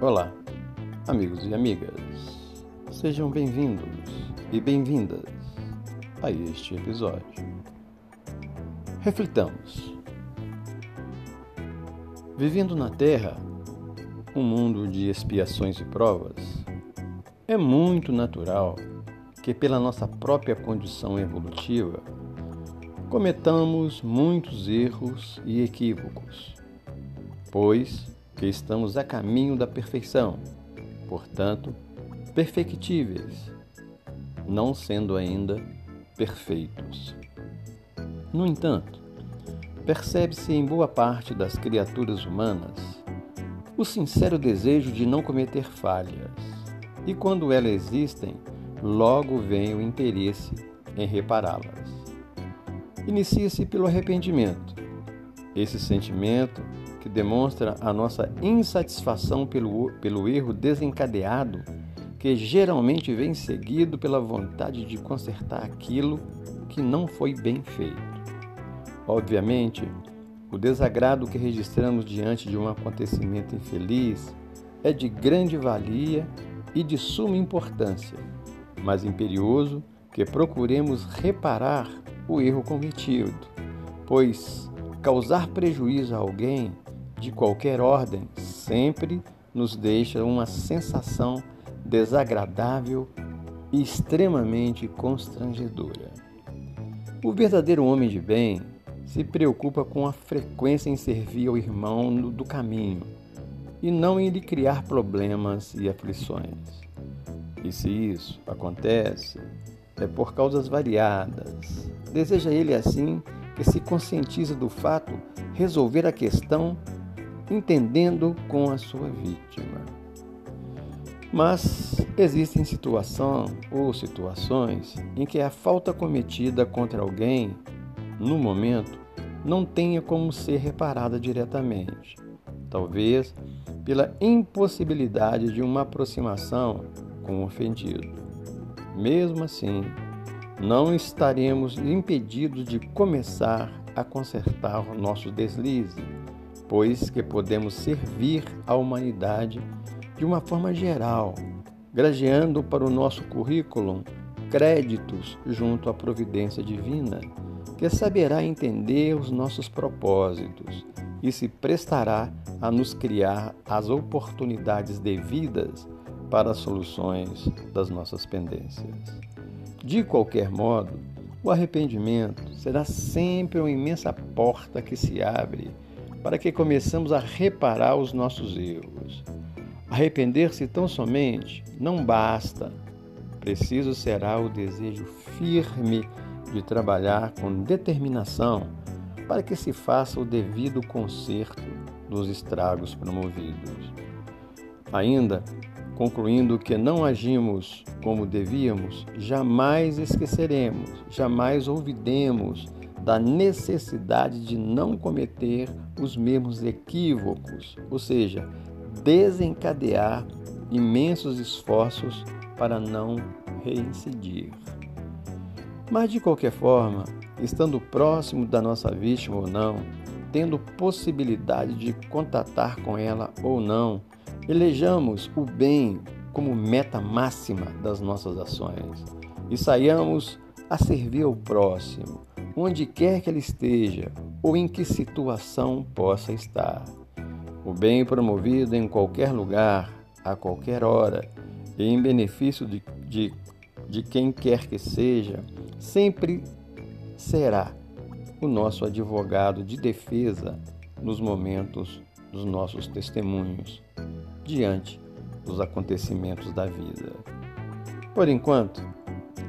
Olá, amigos e amigas. Sejam bem-vindos e bem-vindas a este episódio. Reflitamos. Vivendo na Terra, um mundo de expiações e provas, é muito natural que, pela nossa própria condição evolutiva, cometamos muitos erros e equívocos, pois que estamos a caminho da perfeição, portanto, perfectíveis, não sendo ainda perfeitos. No entanto, percebe-se em boa parte das criaturas humanas o sincero desejo de não cometer falhas, e quando elas existem, logo vem o interesse em repará-las. Inicia-se pelo arrependimento. Esse sentimento que demonstra a nossa insatisfação pelo, pelo erro desencadeado, que geralmente vem seguido pela vontade de consertar aquilo que não foi bem feito. Obviamente, o desagrado que registramos diante de um acontecimento infeliz é de grande valia e de suma importância, mas imperioso que procuremos reparar o erro cometido, pois causar prejuízo a alguém de qualquer ordem sempre nos deixa uma sensação desagradável e extremamente constrangedora. O verdadeiro homem de bem se preocupa com a frequência em servir ao irmão do caminho e não em lhe criar problemas e aflições. E se isso acontece, é por causas variadas. Deseja ele assim que se conscientiza do fato resolver a questão entendendo com a sua vítima. Mas existem situação ou situações em que a falta cometida contra alguém, no momento, não tenha como ser reparada diretamente. Talvez pela impossibilidade de uma aproximação com o ofendido. Mesmo assim, não estaremos impedidos de começar a consertar o nosso deslize pois que podemos servir à humanidade de uma forma geral, gradeando para o nosso currículo créditos junto à providência divina, que saberá entender os nossos propósitos e se prestará a nos criar as oportunidades devidas para as soluções das nossas pendências. De qualquer modo, o arrependimento será sempre uma imensa porta que se abre para que começamos a reparar os nossos erros. Arrepender-se tão somente não basta. Preciso será o desejo firme de trabalhar com determinação para que se faça o devido conserto dos estragos promovidos. Ainda, concluindo que não agimos como devíamos, jamais esqueceremos, jamais ouvidemos da necessidade de não cometer os mesmos equívocos, ou seja, desencadear imensos esforços para não reincidir. Mas de qualquer forma, estando próximo da nossa vítima ou não, tendo possibilidade de contatar com ela ou não, elejamos o bem como meta máxima das nossas ações e saiamos a servir ao próximo, onde quer que ele esteja ou em que situação possa estar. O bem promovido em qualquer lugar, a qualquer hora, e em benefício de, de, de quem quer que seja, sempre será o nosso advogado de defesa nos momentos dos nossos testemunhos diante dos acontecimentos da vida. Por enquanto,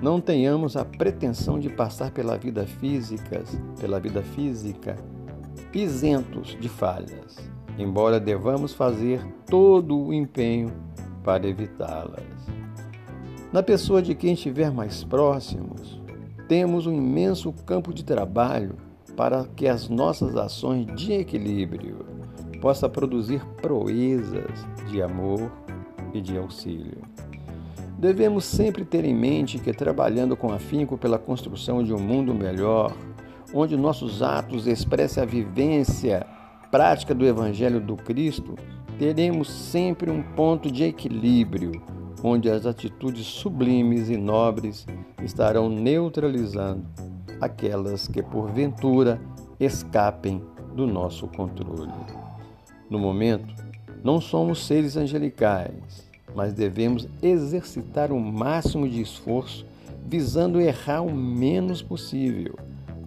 não tenhamos a pretensão de passar pela vida física, pela vida física isentos de falhas, embora devamos fazer todo o empenho para evitá-las. Na pessoa de quem estiver mais próximos, temos um imenso campo de trabalho para que as nossas ações de equilíbrio possam produzir proezas de amor e de auxílio. Devemos sempre ter em mente que, trabalhando com afinco pela construção de um mundo melhor, onde nossos atos expressem a vivência prática do Evangelho do Cristo, teremos sempre um ponto de equilíbrio, onde as atitudes sublimes e nobres estarão neutralizando aquelas que porventura escapem do nosso controle. No momento, não somos seres angelicais, mas devemos exercitar o máximo de esforço visando errar o menos possível,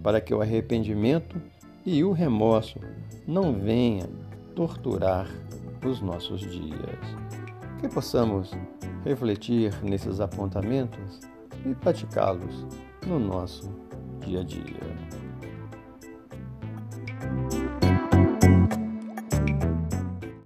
para que o arrependimento e o remorso não venham torturar os nossos dias. Que possamos refletir nesses apontamentos e praticá-los no nosso dia a dia.